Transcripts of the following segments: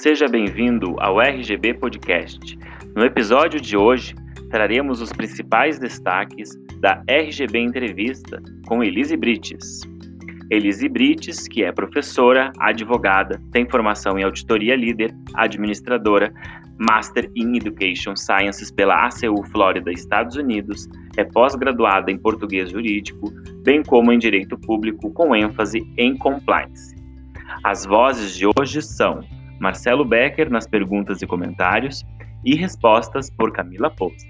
Seja bem-vindo ao RGB Podcast. No episódio de hoje, traremos os principais destaques da RGB Entrevista com Elise Brites. Elise Brites, que é professora, advogada, tem formação em auditoria líder, administradora, Master in Education Sciences pela ACU Flórida, Estados Unidos, é pós-graduada em português jurídico, bem como em direito público, com ênfase em compliance. As vozes de hoje são Marcelo Becker nas perguntas e comentários e respostas por Camila Pouso.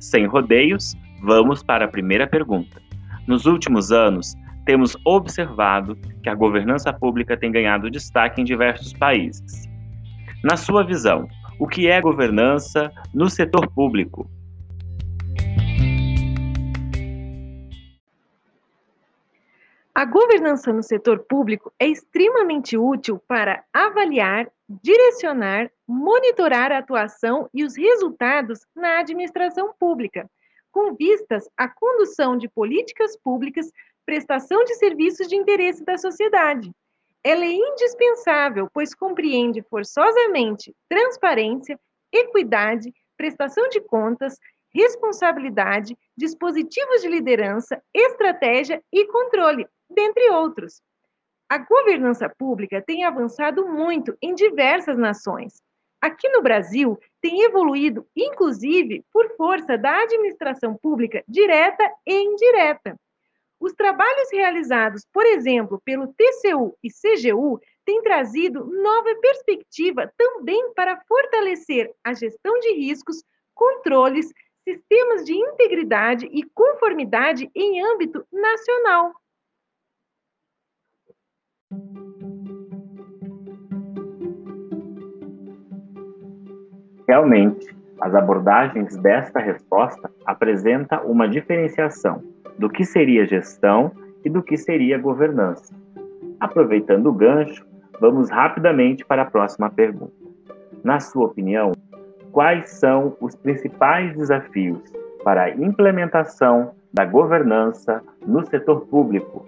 Sem rodeios, vamos para a primeira pergunta. Nos últimos anos, temos observado que a governança pública tem ganhado destaque em diversos países. Na sua visão, o que é governança no setor público? A governança no setor público é extremamente útil para avaliar, direcionar, monitorar a atuação e os resultados na administração pública, com vistas à condução de políticas públicas, prestação de serviços de interesse da sociedade. Ela é indispensável, pois compreende forçosamente transparência, equidade, prestação de contas, responsabilidade, dispositivos de liderança, estratégia e controle, dentre outros. A governança pública tem avançado muito em diversas nações. Aqui no Brasil, tem evoluído, inclusive, por força da administração pública direta e indireta. Os trabalhos realizados, por exemplo, pelo TCU e CGU, têm trazido nova perspectiva também para fortalecer a gestão de riscos, controles, sistemas de integridade e conformidade em âmbito nacional. Realmente, as abordagens desta resposta apresentam uma diferenciação do que seria gestão e do que seria governança. Aproveitando o gancho, vamos rapidamente para a próxima pergunta. Na sua opinião, quais são os principais desafios para a implementação da governança no setor público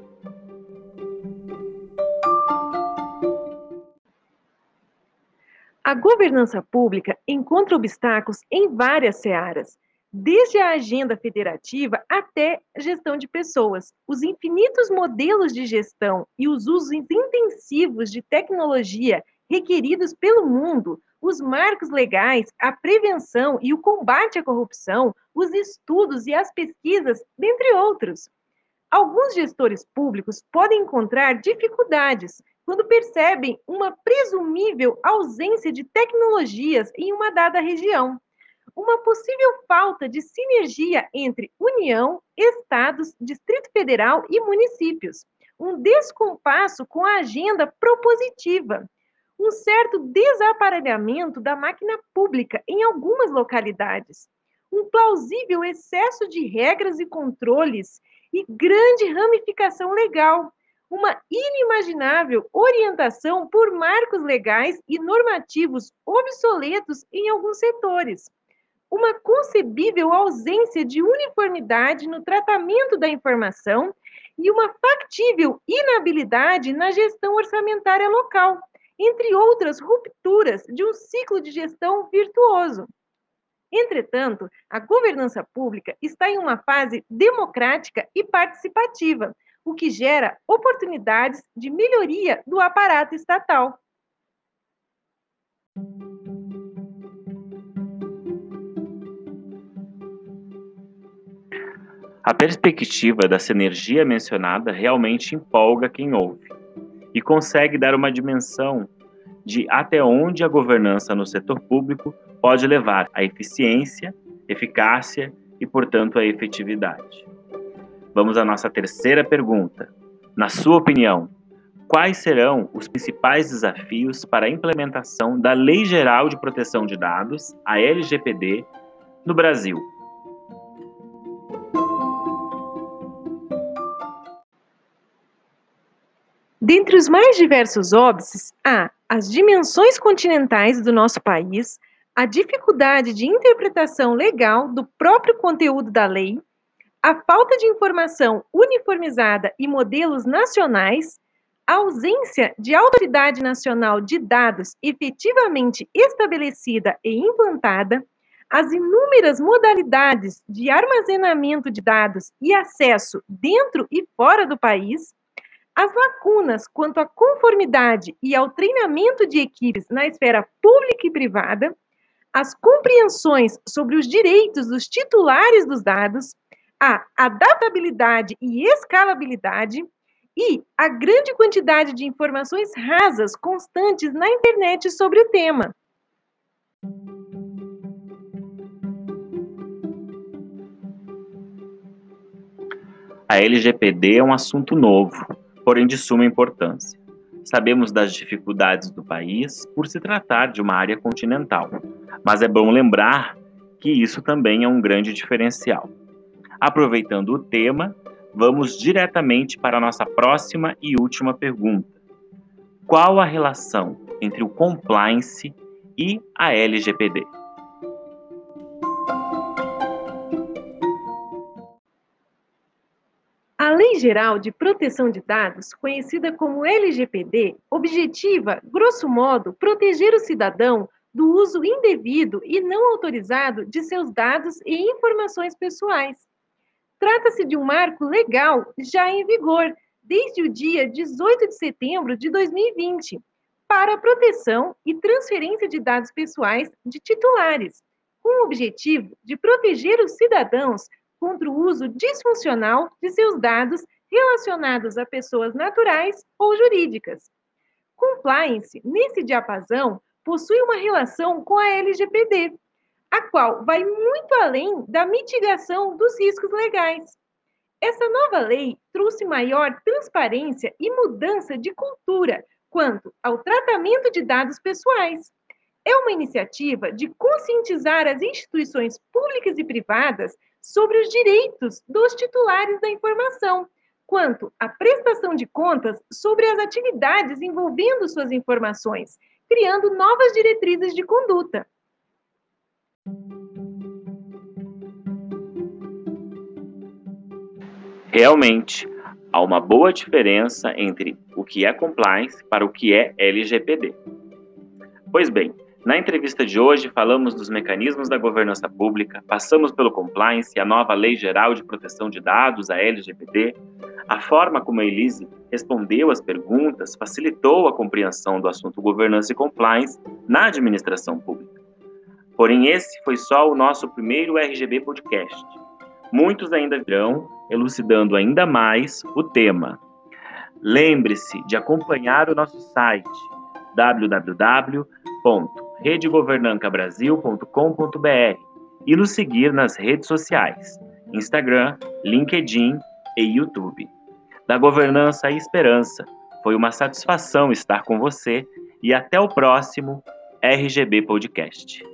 A governança pública encontra obstáculos em várias searas, desde a agenda federativa até gestão de pessoas. Os infinitos modelos de gestão e os usos intensivos de tecnologia requeridos pelo mundo, os marcos legais, a prevenção e o combate à corrupção, os estudos e as pesquisas, dentre outros. Alguns gestores públicos podem encontrar dificuldades quando percebem uma presumível ausência de tecnologias em uma dada região, uma possível falta de sinergia entre União, Estados, Distrito Federal e municípios, um descompasso com a agenda propositiva, um certo desaparelhamento da máquina pública em algumas localidades, um plausível excesso de regras e controles e grande ramificação legal uma inimaginável orientação por marcos legais e normativos obsoletos em alguns setores, uma concebível ausência de uniformidade no tratamento da informação e uma factível inabilidade na gestão orçamentária local, entre outras rupturas de um ciclo de gestão virtuoso. Entretanto, a governança pública está em uma fase democrática e participativa, o que gera oportunidades de melhoria do aparato estatal. A perspectiva da sinergia mencionada realmente empolga quem ouve e consegue dar uma dimensão de até onde a governança no setor público pode levar à eficiência, eficácia e, portanto, à efetividade. Vamos à nossa terceira pergunta. Na sua opinião, quais serão os principais desafios para a implementação da Lei Geral de Proteção de Dados, a LGPD, no Brasil? Dentre os mais diversos óbices, há as dimensões continentais do nosso país, a dificuldade de interpretação legal do próprio conteúdo da lei, a falta de informação uniformizada e modelos nacionais, a ausência de autoridade nacional de dados efetivamente estabelecida e implantada, as inúmeras modalidades de armazenamento de dados e acesso dentro e fora do país, as lacunas quanto à conformidade e ao treinamento de equipes na esfera pública e privada, as compreensões sobre os direitos dos titulares dos dados, a adaptabilidade e escalabilidade e a grande quantidade de informações rasas constantes na internet sobre o tema. A LGPD é um assunto novo, porém de suma importância. Sabemos das dificuldades do país por se tratar de uma área continental, mas é bom lembrar que isso também é um grande diferencial. Aproveitando o tema, vamos diretamente para a nossa próxima e última pergunta. Qual a relação entre o compliance e a LGPD? A Lei Geral de Proteção de Dados, conhecida como LGPD, objetiva, grosso modo, proteger o cidadão do uso indevido e não autorizado de seus dados e informações pessoais. Trata-se de um marco legal já em vigor desde o dia 18 de setembro de 2020 para a proteção e transferência de dados pessoais de titulares, com o objetivo de proteger os cidadãos contra o uso disfuncional de seus dados relacionados a pessoas naturais ou jurídicas. Compliance, nesse diapasão, possui uma relação com a LGPD, a qual vai muito além da mitigação dos riscos legais. Essa nova lei trouxe maior transparência e mudança de cultura quanto ao tratamento de dados pessoais. É uma iniciativa de conscientizar as instituições públicas e privadas sobre os direitos dos titulares da informação, quanto à prestação de contas sobre as atividades envolvendo suas informações, criando novas diretrizes de conduta. Realmente, há uma boa diferença entre o que é compliance para o que é LGPD. Pois bem, na entrevista de hoje falamos dos mecanismos da governança pública, passamos pelo compliance e a nova Lei Geral de Proteção de Dados, a LGPD. A forma como a Elise respondeu às perguntas facilitou a compreensão do assunto governança e compliance na administração pública. Porém, esse foi só o nosso primeiro RGB Podcast. Muitos ainda virão elucidando ainda mais o tema. Lembre-se de acompanhar o nosso site www.redegovernancabrasil.com.br e nos seguir nas redes sociais: Instagram, LinkedIn e YouTube. Da governança à esperança, foi uma satisfação estar com você e até o próximo RGB Podcast.